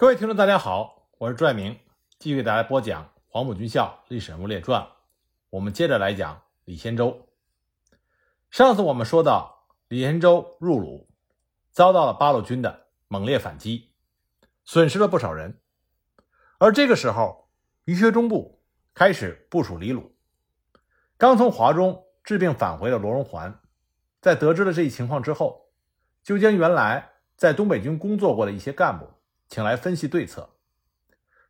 各位听众，大家好，我是朱爱明，继续给大家播讲《黄埔军校历史人物列传》。我们接着来讲李先洲。上次我们说到，李先洲入鲁，遭到了八路军的猛烈反击，损失了不少人。而这个时候，于学忠部开始部署李鲁。刚从华中治病返回的罗荣桓，在得知了这一情况之后，就将原来在东北军工作过的一些干部。请来分析对策。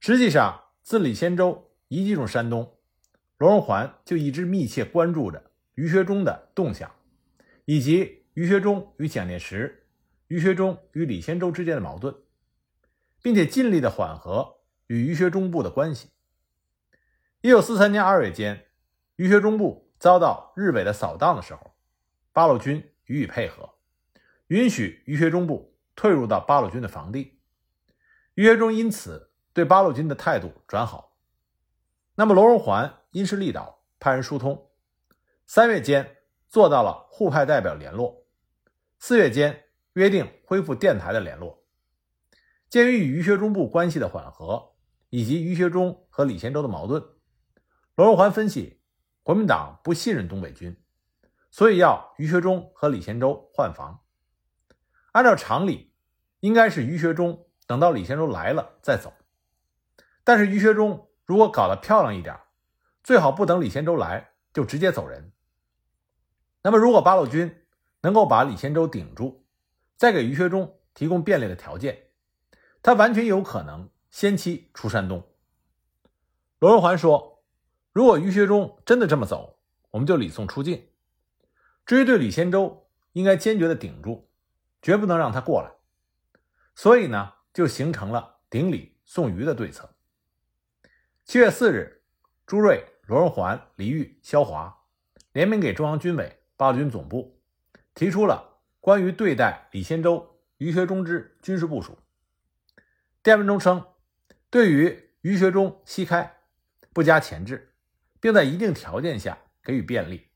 实际上，自李先洲一进入山东，罗荣桓就一直密切关注着于学忠的动向，以及于学忠与蒋介石、于学忠与李先洲之间的矛盾，并且尽力的缓和与于学忠部的关系。一九四三年二月间，于学忠部遭到日伪的扫荡的时候，八路军予以配合，允许于学忠部退入到八路军的防地。于学忠因此对八路军的态度转好。那么罗荣桓因势利导，派人疏通，三月间做到了互派代表联络，四月间约定恢复电台的联络。鉴于与于学忠部关系的缓和，以及于学忠和李先洲的矛盾，罗荣桓分析国民党不信任东北军，所以要于学忠和李先洲换防。按照常理，应该是于学忠。等到李先洲来了再走，但是于学忠如果搞得漂亮一点，最好不等李先洲来就直接走人。那么，如果八路军能够把李先洲顶住，再给于学忠提供便利的条件，他完全有可能先期出山东。罗荣桓说：“如果于学忠真的这么走，我们就礼送出境。至于对李先洲，应该坚决的顶住，绝不能让他过来。所以呢。”就形成了顶礼送鱼的对策。七月四日，朱瑞、罗荣桓、李玉、萧华联名给中央军委八路军总部，提出了关于对待李先洲、于学忠之军事部署。电文中称，对于于学忠西开，不加前置，并在一定条件下给予便利；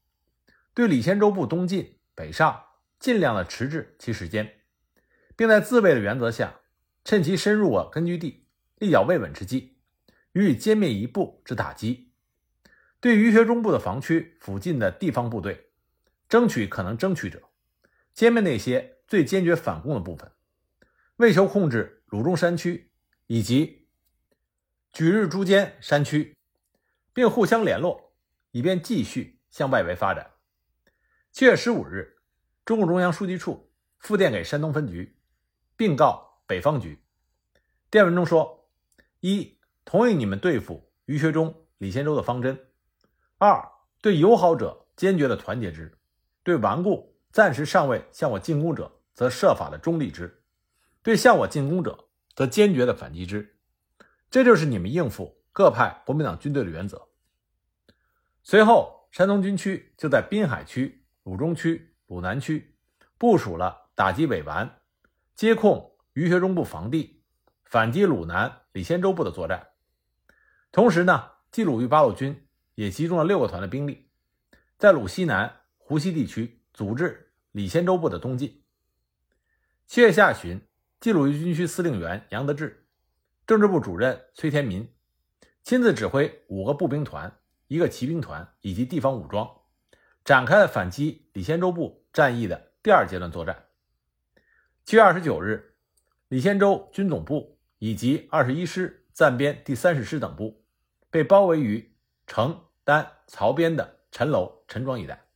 对李先洲部东进、北上，尽量的迟滞其时间，并在自卫的原则下。趁其深入我根据地，立脚未稳之际，予以歼灭一部之打击。对于学中部的防区附近的地方部队，争取可能争取者，歼灭那些最坚决反攻的部分，为求控制鲁中山区以及举日诸间山区，并互相联络，以便继续向外围发展。七月十五日，中共中央书记处复电给山东分局，并告。北方局电文中说：一、同意你们对付于学忠、李先洲的方针；二、对友好者坚决的团结之；对顽固、暂时尚未向我进攻者，则设法的中立之；对向我进攻者，则坚决的反击之。这就是你们应付各派国民党军队的原则。随后，山东军区就在滨海区、鲁中区、鲁南区部署了打击伪顽、接控。于学忠部防地，反击鲁南李先洲部的作战。同时呢，冀鲁豫八路军也集中了六个团的兵力，在鲁西南、湖西地区组织李先洲部的东进。七月下旬，冀鲁豫军区司令员杨得志、政治部主任崔天民亲自指挥五个步兵团、一个骑兵团以及地方武装，展开了反击李先洲部战役的第二阶段作战。七月二十九日。李先洲军总部以及二十一师暂编第三十师等部被包围于城丹曹边的陈楼陈庄一带。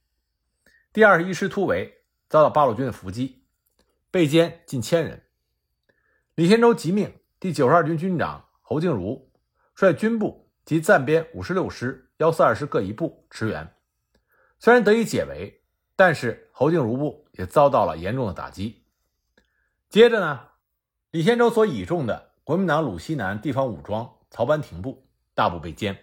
第二十一师突围遭到八路军的伏击，被歼近千人。李先洲急命第九十二军军长侯静茹率军部及暂编五十六师、幺四二师各一部驰援，虽然得以解围，但是侯静茹部也遭到了严重的打击。接着呢？李先洲所倚重的国民党鲁西南地方武装曹班廷部大部被歼。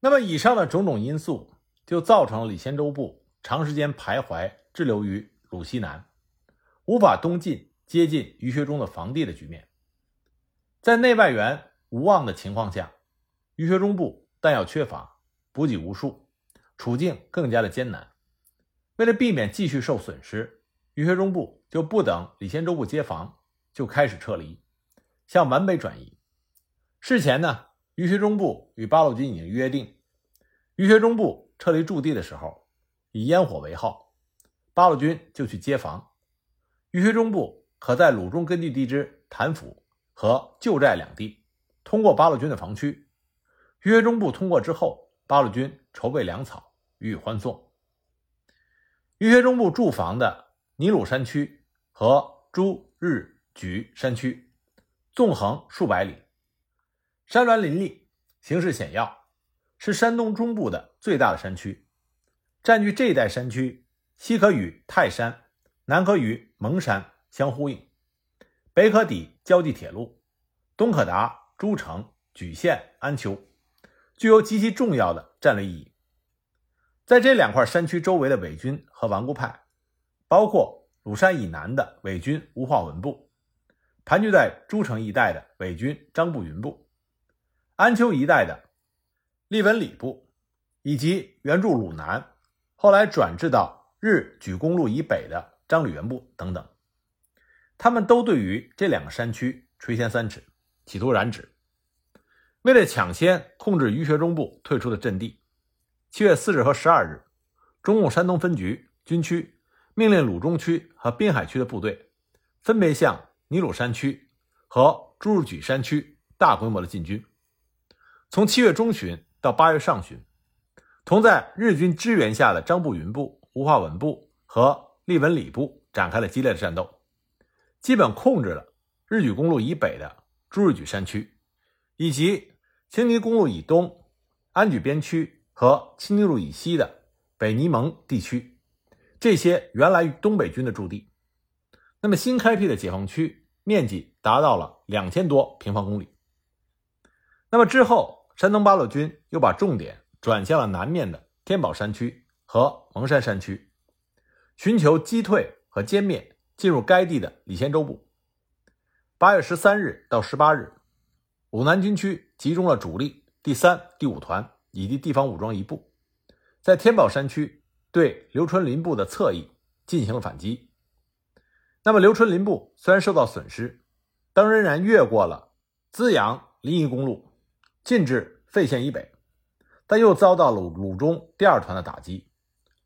那么，以上的种种因素就造成了李先洲部长时间徘徊滞留于鲁西南，无法东进接近于学忠的防地的局面。在内外援无望的情况下，于学忠部弹药缺乏，补给无数，处境更加的艰难。为了避免继续受损失，于学忠部就不等李先洲部接防。就开始撤离，向皖北转移。事前呢，于学忠部与八路军已经约定，于学忠部撤离驻地的时候，以烟火为号，八路军就去接防。于学忠部可在鲁中根据地之谭府和旧寨两地通过八路军的防区。于学忠部通过之后，八路军筹备粮草予以欢送。于学忠部驻防的尼鲁山区和朱日莒山区，纵横数百里，山峦林立，形势险要，是山东中部的最大的山区。占据这一带山区，西可与泰山，南可与蒙山相呼应，北可抵胶济铁路，东可达诸城、莒县、安丘。具有极其重要的战略意义。在这两块山区周围的伪军和顽固派，包括鲁山以南的伪军吴化文部，盘踞在诸城一带的伪军张步云部，安丘一带的利文里部，以及援助鲁南，后来转至到日莒公路以北的张吕元部等等，他们都对于这两个山区垂涎三尺，企图染指。为了抢先控制于学忠部退出的阵地，七月四日和十二日，中共山东分局军区命令鲁中区和滨海区的部队分别向尼鲁山区和朱日举山区大规模的进军。从七月中旬到八月上旬，同在日军支援下的张步云部、吴化文部和利文里部展开了激烈的战斗，基本控制了日举公路以北的朱日举山区以及。青泥公路以东，安举边区和青泥路以西的北尼蒙地区，这些原来东北军的驻地。那么新开辟的解放区面积达到了两千多平方公里。那么之后，山东八路军又把重点转向了南面的天宝山区和蒙山山区，寻求击退和歼灭进入该地的李先洲部。八月十三日到十八日。鲁南军区集中了主力第三、第五团以及地方武装一部，在天宝山区对刘春林部的侧翼进行了反击。那么，刘春林部虽然受到损失，但仍然越过了资阳临沂公路，进至费县以北，但又遭到了鲁中第二团的打击，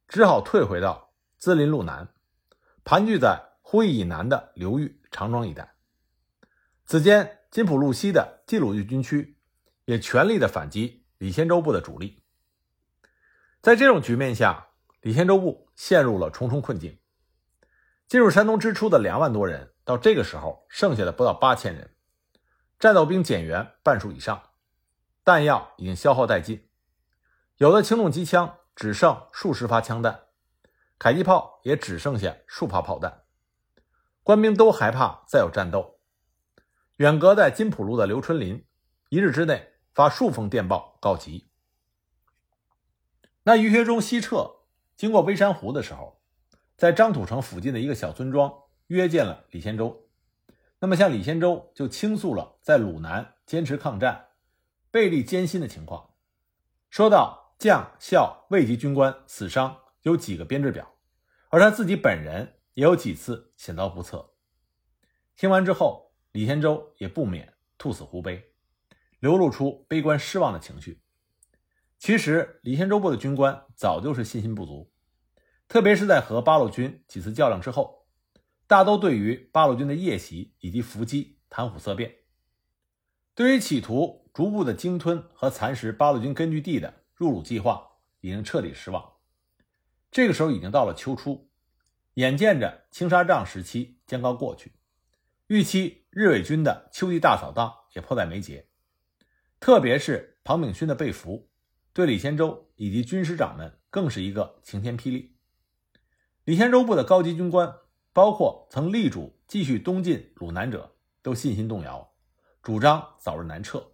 只好退回到资林路南，盘踞在呼义以南的刘峪、长庄一带。此间。金浦路西的冀鲁豫军区也全力的反击李先洲部的主力。在这种局面下，李先洲部陷入了重重困境。进入山东之初的两万多人，到这个时候剩下的不到八千人，战斗兵减员半数以上，弹药已经消耗殆尽，有的轻重机枪只剩数十发枪弹，迫击炮也只剩下数发炮弹，官兵都害怕再有战斗。远隔在金浦路的刘春林，一日之内发数封电报告急。那于学忠西撤，经过微山湖的时候，在张土城附近的一个小村庄约见了李先洲。那么向李先洲就倾诉了在鲁南坚持抗战、背力艰辛的情况，说到将校卫级军官死伤有几个编制表，而他自己本人也有几次险遭不测。听完之后。李先洲也不免兔死狐悲，流露出悲观失望的情绪。其实，李先洲部的军官早就是信心不足，特别是在和八路军几次较量之后，大都对于八路军的夜袭以及伏击谈虎色变，对于企图逐步的鲸吞和蚕食八路军根据地的入鲁计划已经彻底失望。这个时候已经到了秋初，眼见着青纱帐时期将要过去。预期日伪军的秋季大扫荡也迫在眉睫，特别是庞炳勋的被俘，对李先洲以及军师长们更是一个晴天霹雳。李先洲部的高级军官，包括曾力主继续东进鲁南者，都信心动摇，主张早日南撤。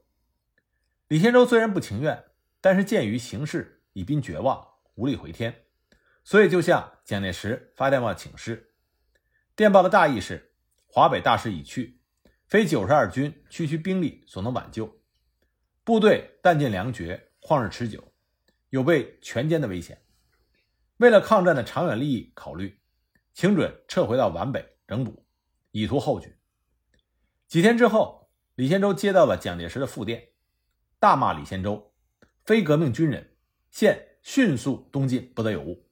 李先洲虽然不情愿，但是鉴于形势已濒绝望，无力回天，所以就向蒋介石发电报请示。电报的大意是。华北大势已去，非九十二军区区兵力所能挽救，部队弹尽粮绝，旷日持久，有被全歼的危险。为了抗战的长远利益考虑，请准撤回到皖北整补，以图后举。几天之后，李先洲接到了蒋介石的复电，大骂李先洲非革命军人，现迅速东进，不得有误。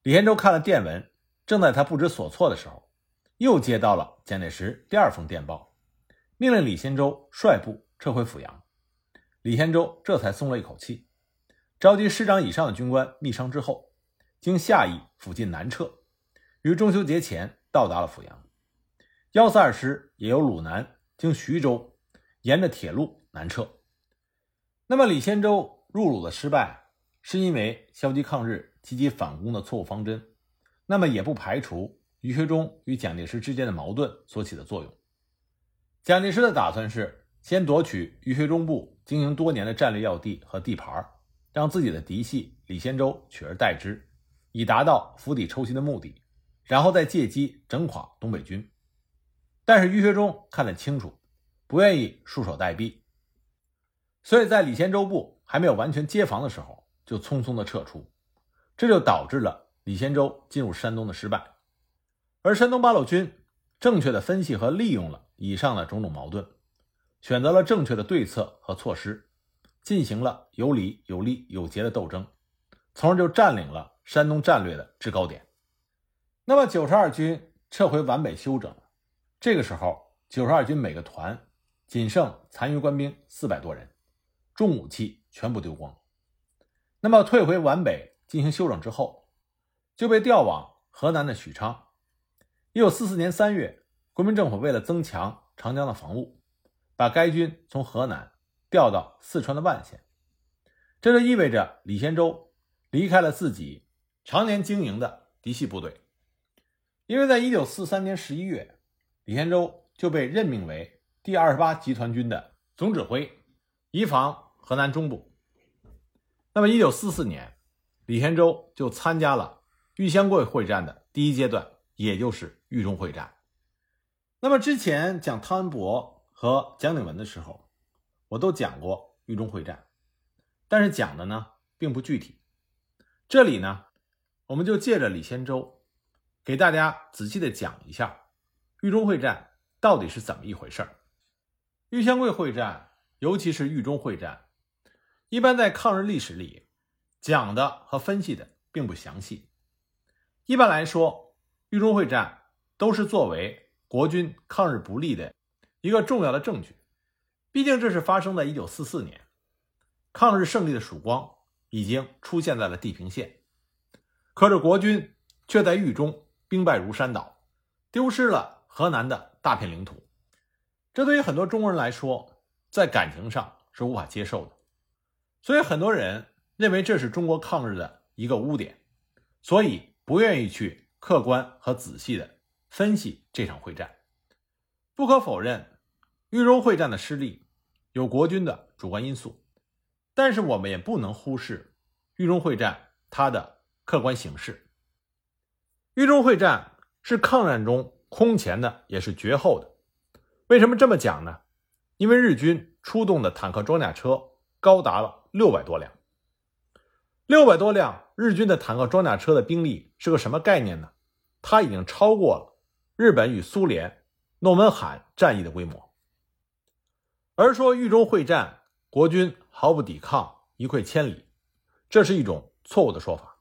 李先洲看了电文，正在他不知所措的时候，又接到了蒋介石第二封电报，命令李先洲率部撤回阜阳。李先洲这才松了一口气，召集师长以上的军官密商之后，经下邑附近南撤，于中秋节前到达了阜阳。幺四二师也由鲁南经徐州，沿着铁路南撤。那么李先洲入鲁的失败，是因为消极抗日、积极反攻的错误方针。那么也不排除于学忠与蒋介石之间的矛盾所起的作用。蒋介石的打算是先夺取于学忠部经营多年的战略要地和地盘，让自己的嫡系李先洲取而代之，以达到釜底抽薪的目的，然后再借机整垮东北军。但是于学忠看得清楚，不愿意束手待毙，所以在李先洲部还没有完全接防的时候，就匆匆的撤出，这就导致了李先洲进入山东的失败。而山东八路军正确的分析和利用了以上的种种矛盾，选择了正确的对策和措施，进行了有理有利有节的斗争，从而就占领了山东战略的制高点。那么九十二军撤回皖北休整。这个时候，九十二军每个团仅剩残余官兵四百多人，重武器全部丢光。那么退回皖北进行休整之后，就被调往河南的许昌。一九四四年三月，国民政府为了增强长江的防务，把该军从河南调到四川的万县。这就意味着李先洲离开了自己常年经营的嫡系部队，因为在一九四三年十一月。李天洲就被任命为第二十八集团军的总指挥，移防河南中部。那么，一九四四年，李天洲就参加了豫湘桂会战的第一阶段，也就是豫中会战。那么，之前讲汤恩伯和蒋鼎文的时候，我都讲过豫中会战，但是讲的呢并不具体。这里呢，我们就借着李先洲，给大家仔细的讲一下。豫中会战到底是怎么一回事儿？豫湘桂会战，尤其是豫中会战，一般在抗日历史里讲的和分析的并不详细。一般来说，豫中会战都是作为国军抗日不利的一个重要的证据。毕竟这是发生在一九四四年，抗日胜利的曙光已经出现在了地平线，可是国军却在豫中兵败如山倒，丢失了。河南的大片领土，这对于很多中国人来说，在感情上是无法接受的，所以很多人认为这是中国抗日的一个污点，所以不愿意去客观和仔细的分析这场会战。不可否认，豫中会战的失利有国军的主观因素，但是我们也不能忽视豫中会战它的客观形势。豫中会战是抗战中。空前的也是绝后的，为什么这么讲呢？因为日军出动的坦克装甲车高达了六百多辆，六百多辆日军的坦克装甲车的兵力是个什么概念呢？它已经超过了日本与苏联诺门罕战役的规模。而说豫中会战国军毫不抵抗，一溃千里，这是一种错误的说法。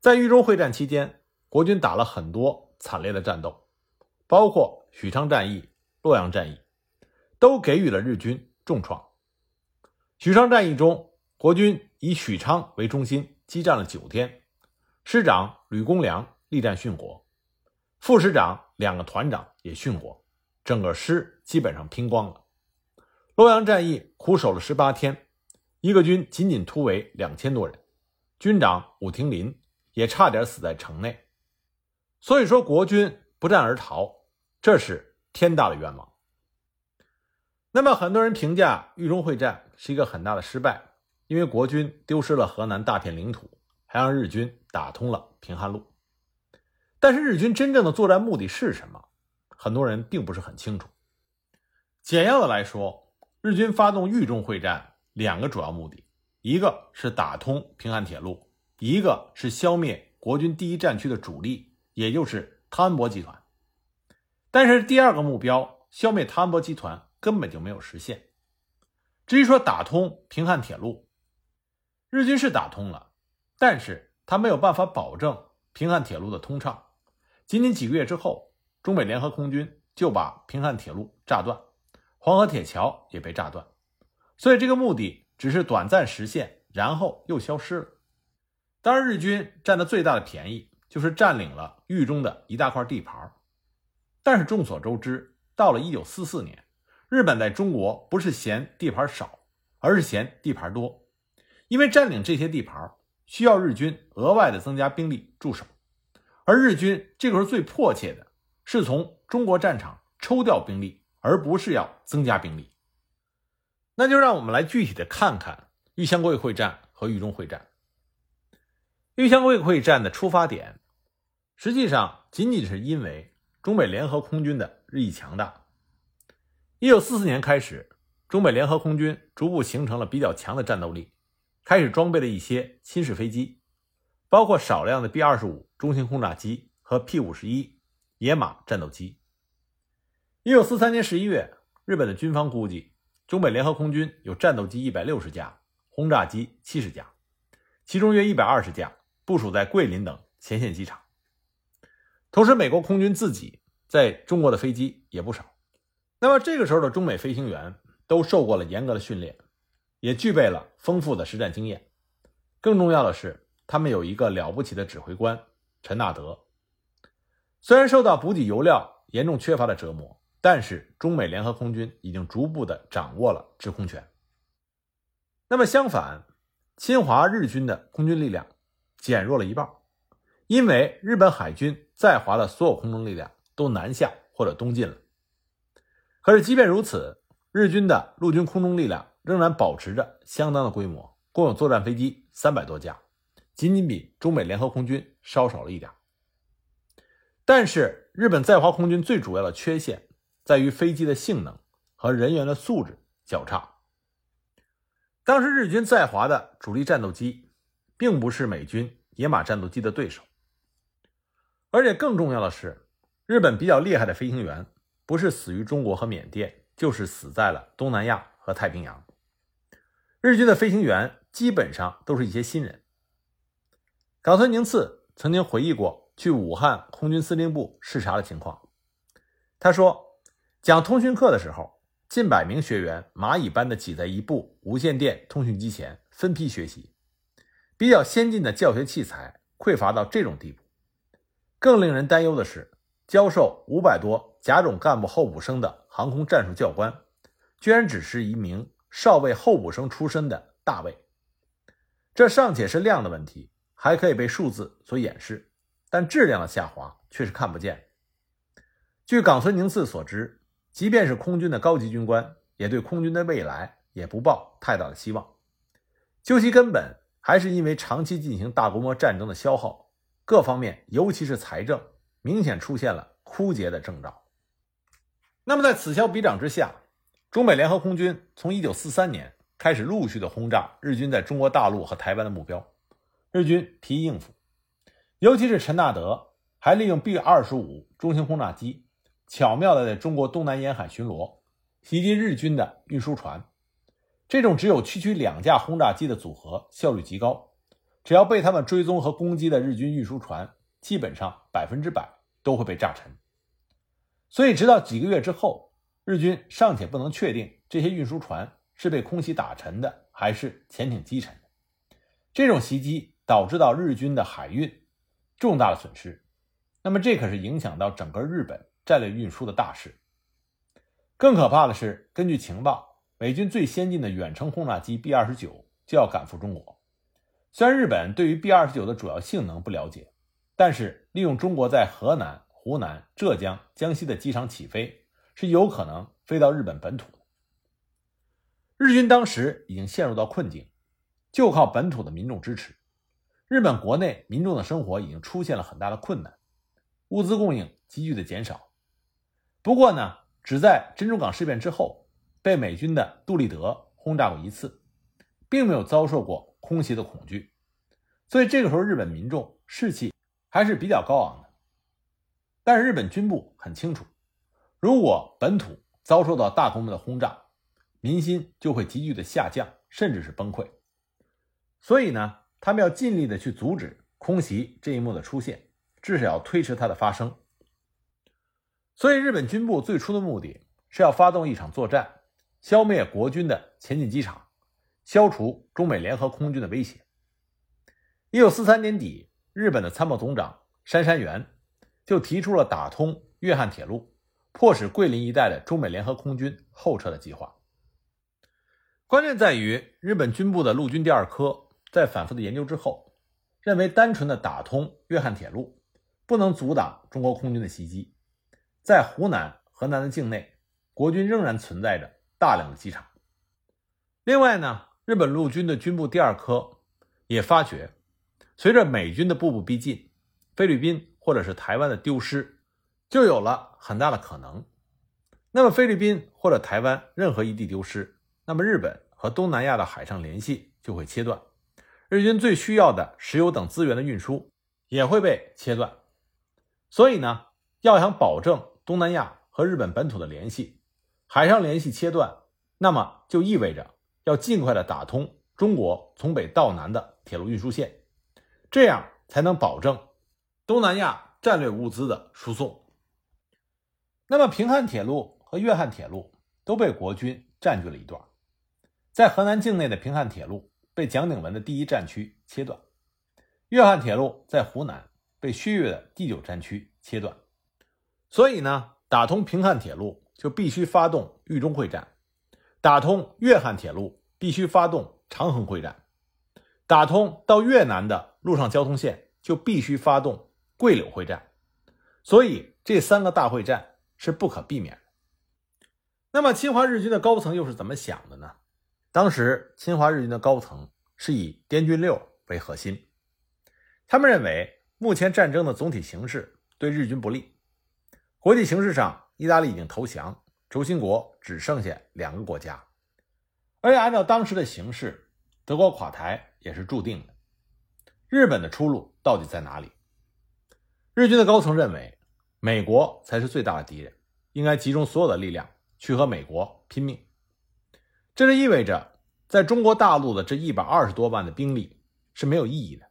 在豫中会战期间，国军打了很多。惨烈的战斗，包括许昌战役、洛阳战役，都给予了日军重创。许昌战役中，国军以许昌为中心激战了九天，师长吕公良力战殉国，副师长两个团长也殉国，整个师基本上拼光了。洛阳战役苦守了十八天，一个军仅仅突围两千多人，军长武廷林也差点死在城内。所以说，国军不战而逃，这是天大的冤枉。那么，很多人评价豫中会战是一个很大的失败，因为国军丢失了河南大片领土，还让日军打通了平汉路。但是，日军真正的作战目的是什么？很多人并不是很清楚。简要的来说，日军发动豫中会战两个主要目的，一个是打通平汉铁路，一个是消灭国军第一战区的主力。也就是汤恩伯集团，但是第二个目标消灭汤恩伯集团根本就没有实现。至于说打通平汉铁路，日军是打通了，但是他没有办法保证平汉铁路的通畅。仅仅几个月之后，中美联合空军就把平汉铁路炸断，黄河铁桥也被炸断，所以这个目的只是短暂实现，然后又消失了。当然，日军占的最大的便宜就是占领了豫中的一大块地盘。但是众所周知，到了1944年，日本在中国不是嫌地盘少，而是嫌地盘多。因为占领这些地盘需要日军额外的增加兵力驻守，而日军这个时候最迫切的是从中国战场抽调兵力，而不是要增加兵力。那就让我们来具体的看看豫湘桂会战和豫中会战。豫湘桂会战的出发点，实际上仅仅是因为。中美联合空军的日益强大。一九四四年开始，中美联合空军逐步形成了比较强的战斗力，开始装备了一些新式飞机，包括少量的 B 二十五中型轰炸机和 P 五十一野马战斗机。一九四三年十一月，日本的军方估计，中美联合空军有战斗机一百六十架，轰炸机七十架，其中约一百二十架部署在桂林等前线机场。同时，美国空军自己在中国的飞机也不少。那么，这个时候的中美飞行员都受过了严格的训练，也具备了丰富的实战经验。更重要的是，他们有一个了不起的指挥官陈纳德。虽然受到补给油料严重缺乏的折磨，但是中美联合空军已经逐步的掌握了制空权。那么，相反，侵华日军的空军力量减弱了一半。因为日本海军在华的所有空中力量都南下或者东进了，可是即便如此，日军的陆军空中力量仍然保持着相当的规模，共有作战飞机三百多架，仅仅比中美联合空军稍少了一点。但是日本在华空军最主要的缺陷在于飞机的性能和人员的素质较差。当时日军在华的主力战斗机，并不是美军野马战斗机的对手。而且更重要的是，日本比较厉害的飞行员不是死于中国和缅甸，就是死在了东南亚和太平洋。日军的飞行员基本上都是一些新人。冈村宁次曾经回忆过去武汉空军司令部视察的情况，他说，讲通讯课的时候，近百名学员蚂蚁般的挤在一部无线电通讯机前分批学习，比较先进的教学器材匮乏到这种地步。更令人担忧的是，教授五百多甲种干部候补生的航空战术教官，居然只是一名少尉候补生出身的大尉。这尚且是量的问题，还可以被数字所掩饰，但质量的下滑却是看不见。据冈村宁次所知，即便是空军的高级军官，也对空军的未来也不抱太大的希望。究其根本，还是因为长期进行大规模战争的消耗。各方面，尤其是财政，明显出现了枯竭的征兆。那么，在此消彼长之下，中美联合空军从1943年开始陆续的轰炸日军在中国大陆和台湾的目标，日军疲于应付。尤其是陈纳德还利用 B-25 中型轰炸机，巧妙的在中国东南沿海巡逻，袭击日军的运输船。这种只有区区两架轰炸机的组合，效率极高。只要被他们追踪和攻击的日军运输船，基本上百分之百都会被炸沉。所以，直到几个月之后，日军尚且不能确定这些运输船是被空袭打沉的，还是潜艇击沉的。这种袭击导致到日军的海运重大的损失，那么这可是影响到整个日本战略运输的大事。更可怕的是，根据情报，美军最先进的远程轰炸机 B 二十九就要赶赴中国。虽然日本对于 B 二十九的主要性能不了解，但是利用中国在河南、湖南、浙江、江西的机场起飞，是有可能飞到日本本土的。日军当时已经陷入到困境，就靠本土的民众支持。日本国内民众的生活已经出现了很大的困难，物资供应急剧的减少。不过呢，只在珍珠港事变之后，被美军的杜立德轰炸过一次，并没有遭受过。空袭的恐惧，所以这个时候日本民众士气还是比较高昂的。但是日本军部很清楚，如果本土遭受到大规模的轰炸，民心就会急剧的下降，甚至是崩溃。所以呢，他们要尽力的去阻止空袭这一幕的出现，至少要推迟它的发生。所以，日本军部最初的目的是要发动一场作战，消灭国军的前进机场，消除中美联合空军的威胁。一九四三年底，日本的参谋总长杉山元就提出了打通粤汉铁路，迫使桂林一带的中美联合空军后撤的计划。关键在于，日本军部的陆军第二科在反复的研究之后，认为单纯的打通粤汉铁路不能阻挡中国空军的袭击。在湖南、河南的境内，国军仍然存在着大量的机场。另外呢，日本陆军的军部第二科也发觉，随着美军的步步逼近，菲律宾或者是台湾的丢失就有了很大的可能。那么，菲律宾或者台湾任何一地丢失，那么日本和东南亚的海上联系就会切断，日军最需要的石油等资源的运输也会被切断。所以呢，要想保证东南亚和日本本土的联系，海上联系切断，那么就意味着要尽快的打通中国从北到南的铁路运输线，这样才能保证东南亚战略物资的输送。那么平汉铁路和粤汉铁路都被国军占据了一段，在河南境内的平汉铁路被蒋鼎文的第一战区切断，粤汉铁路在湖南被薛岳的第九战区切断。所以呢，打通平汉铁路就必须发动豫中会战，打通粤汉铁路必须发动长衡会战，打通到越南的陆上交通线就必须发动桂柳会战。所以这三个大会战是不可避免的。那么侵华日军的高层又是怎么想的呢？当时侵华日军的高层是以滇军六为核心，他们认为目前战争的总体形势对日军不利。国际形势上，意大利已经投降，轴心国只剩下两个国家，而且按照当时的形势，德国垮台也是注定的。日本的出路到底在哪里？日军的高层认为，美国才是最大的敌人，应该集中所有的力量去和美国拼命。这就意味着，在中国大陆的这一百二十多万的兵力是没有意义的。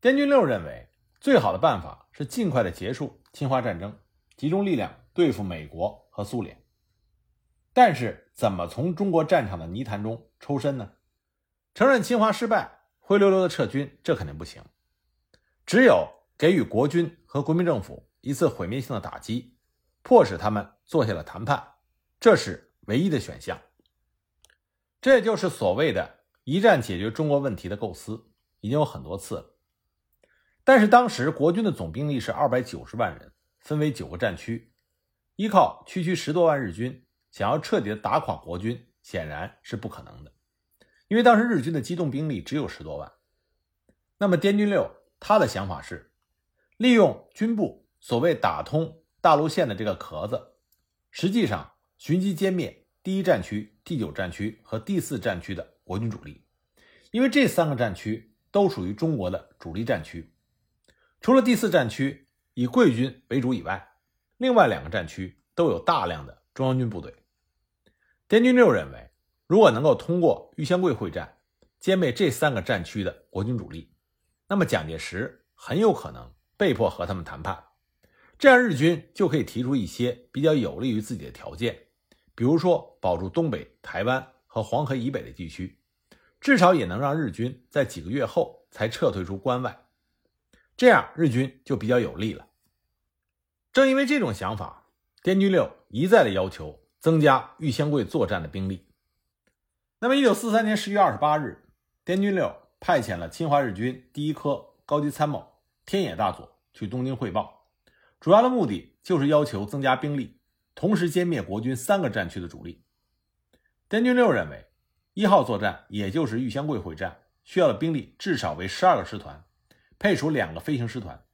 滇军六认为，最好的办法是尽快的结束。侵华战争集中力量对付美国和苏联，但是怎么从中国战场的泥潭中抽身呢？承认侵华失败，灰溜溜的撤军，这肯定不行。只有给予国军和国民政府一次毁灭性的打击，迫使他们坐下了谈判，这是唯一的选项。这就是所谓的一战解决中国问题的构思，已经有很多次了。但是当时国军的总兵力是二百九十万人，分为九个战区，依靠区区十多万日军，想要彻底的打垮国军，显然是不可能的。因为当时日军的机动兵力只有十多万。那么滇军六他的想法是，利用军部所谓打通大陆线的这个壳子，实际上寻机歼灭第一战区、第九战区和第四战区的国军主力，因为这三个战区都属于中国的主力战区。除了第四战区以桂军为主以外，另外两个战区都有大量的中央军部队。滇军六认为，如果能够通过玉香桂会战歼灭这三个战区的国军主力，那么蒋介石很有可能被迫和他们谈判，这样日军就可以提出一些比较有利于自己的条件，比如说保住东北、台湾和黄河以北的地区，至少也能让日军在几个月后才撤退出关外。这样日军就比较有利了。正因为这种想法，滇军六一再的要求增加玉香桂作战的兵力。那么，一九四三年十月二十八日，滇军六派遣了侵华日军第一科高级参谋天野大佐去东京汇报，主要的目的就是要求增加兵力，同时歼灭国军三个战区的主力。滇军六认为，一号作战也就是玉香桂会战，需要的兵力至少为十二个师团。配属两个飞行师团，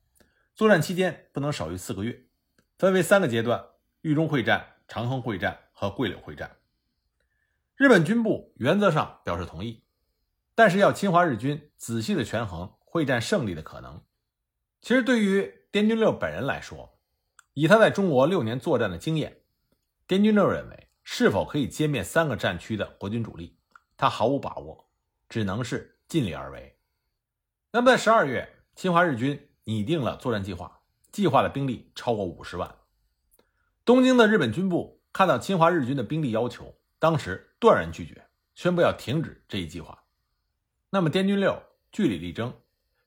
作战期间不能少于四个月，分为三个阶段：豫中会战、长衡会战和桂柳会战。日本军部原则上表示同意，但是要侵华日军仔细的权衡会战胜利的可能。其实对于滇军六本人来说，以他在中国六年作战的经验，滇军六认为，是否可以歼灭三个战区的国军主力，他毫无把握，只能是尽力而为。那么，在十二月，侵华日军拟定了作战计划，计划的兵力超过五十万。东京的日本军部看到侵华日军的兵力要求，当时断然拒绝，宣布要停止这一计划。那么，滇军六据理力争，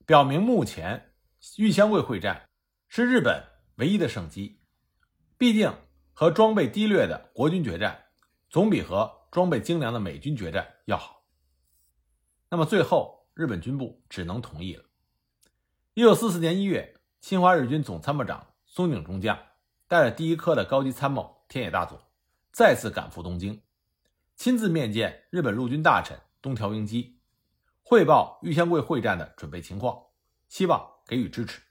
表明目前玉香桂会战是日本唯一的胜机。毕竟，和装备低劣的国军决战，总比和装备精良的美军决战要好。那么，最后日本军部只能同意了。一九四四年一月，侵华日军总参谋长松井中将带着第一科的高级参谋天野大佐再次赶赴东京，亲自面见日本陆军大臣东条英机。汇报玉香桂会战的准备情况，希望给予支持。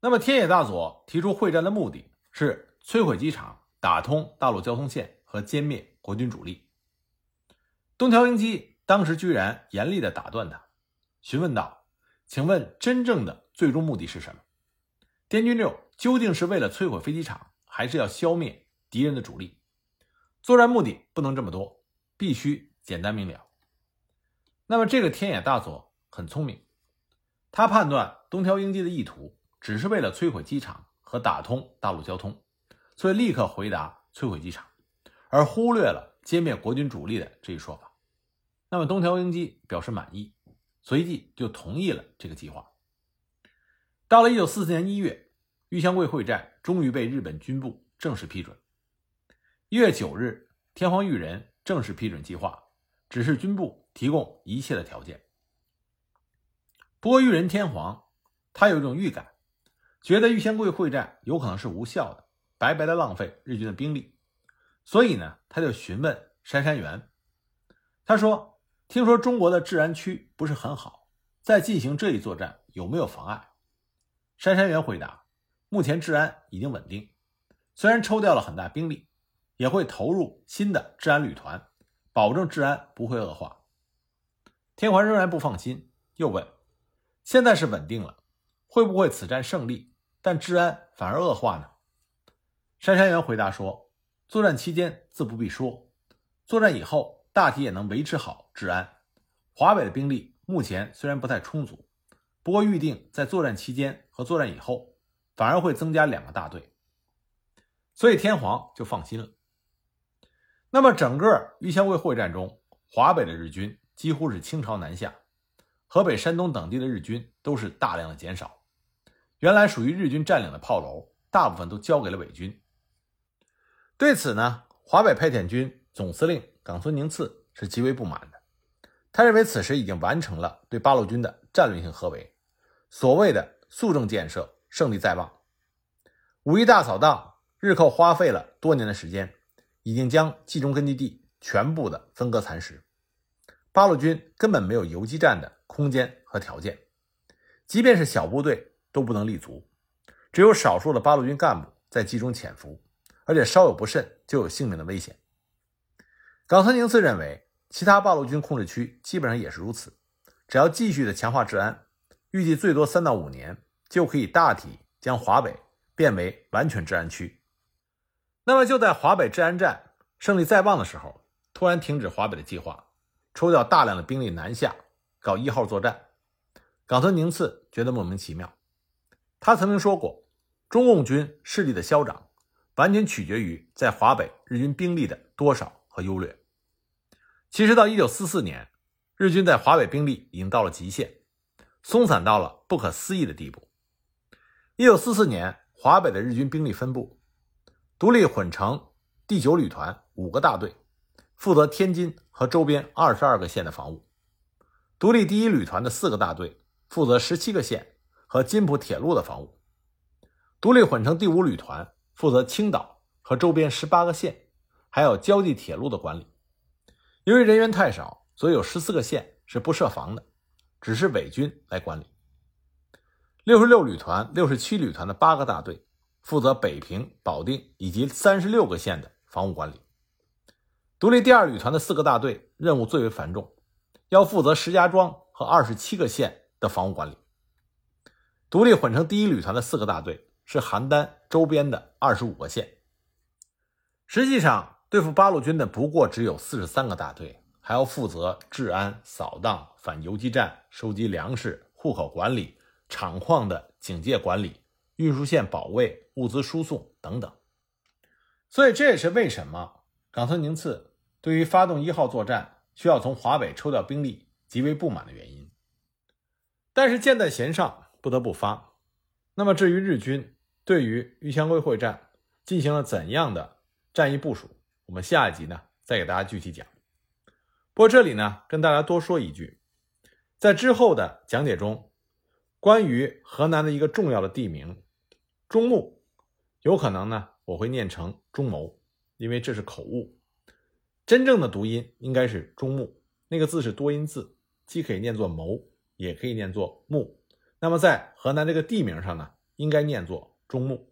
那么，天野大佐提出会战的目的是摧毁机场、打通大陆交通线和歼灭国军主力。东条英机当时居然严厉地打断他，询问道：“请问，真正的最终目的是什么？滇军六究竟是为了摧毁飞机场，还是要消灭敌人的主力？作战目的不能这么多，必须简单明了。”那么，这个天野大佐很聪明，他判断东条英机的意图只是为了摧毁机场和打通大陆交通，所以立刻回答摧毁机场，而忽略了歼灭国军主力的这一说法。那么，东条英机表示满意，随即就同意了这个计划。到了一九四四年一月，玉香桂会战终于被日本军部正式批准。一月九日，天皇裕仁正式批准计划，指示军部。提供一切的条件。不过，裕仁天皇他有一种预感，觉得玉香桂会战有可能是无效的，白白的浪费日军的兵力，所以呢，他就询问杉山元，他说：“听说中国的治安区不是很好，在进行这一作战有没有妨碍？”杉山元回答：“目前治安已经稳定，虽然抽调了很大兵力，也会投入新的治安旅团，保证治安不会恶化。”天皇仍然不放心，又问：“现在是稳定了，会不会此战胜利，但治安反而恶化呢？”杉山元回答说：“作战期间自不必说，作战以后大体也能维持好治安。华北的兵力目前虽然不太充足，不过预定在作战期间和作战以后，反而会增加两个大队，所以天皇就放心了。那么整个豫湘桂会战中，华北的日军。”几乎是倾巢南下，河北、山东等地的日军都是大量的减少。原来属于日军占领的炮楼，大部分都交给了伪军。对此呢，华北派遣军总司令冈村宁次是极为不满。他认为此时已经完成了对八路军的战略性合围，所谓的肃正建设胜利在望。五一大扫荡，日寇花费了多年的时间，已经将冀中根据地全部的分割蚕食。八路军根本没有游击战的空间和条件，即便是小部队都不能立足，只有少数的八路军干部在冀中潜伏，而且稍有不慎就有性命的危险。冈村宁次认为，其他八路军控制区基本上也是如此，只要继续的强化治安，预计最多三到五年就可以大体将华北变为完全治安区。那么就在华北治安战胜利在望的时候，突然停止华北的计划。抽调大量的兵力南下搞一号作战，冈村宁次觉得莫名其妙。他曾经说过，中共军势力的消长完全取决于在华北日军兵力的多少和优劣。其实到一九四四年，日军在华北兵力已经到了极限，松散到了不可思议的地步。一九四四年，华北的日军兵力分布：独立混成第九旅团五个大队。负责天津和周边二十二个县的防务，独立第一旅团的四个大队负责十七个县和津浦铁路的防务，独立混成第五旅团负责青岛和周边十八个县，还有交际铁路的管理。由于人员太少，所以有十四个县是不设防的，只是伪军来管理。六十六旅团、六十七旅团的八个大队负责北平、保定以及三十六个县的防务管理。独立第二旅团的四个大队任务最为繁重，要负责石家庄和二十七个县的防务管理。独立混成第一旅团的四个大队是邯郸周边的二十五个县。实际上，对付八路军的不过只有四十三个大队，还要负责治安、扫荡、反游击战、收集粮食、户口管理、厂矿的警戒管理、运输线保卫、物资输送等等。所以，这也是为什么冈村宁次对于发动一号作战需要从华北抽调兵力极为不满的原因。但是箭在弦上，不得不发。那么，至于日军对于豫湘桂会战进行了怎样的战役部署，我们下一集呢再给大家具体讲。不过这里呢，跟大家多说一句，在之后的讲解中，关于河南的一个重要的地名中牟，有可能呢我会念成中牟，因为这是口误，真正的读音应该是中牟，那个字是多音字，既可以念作牟，也可以念作牟。那么在河南这个地名上呢，应该念作中牟。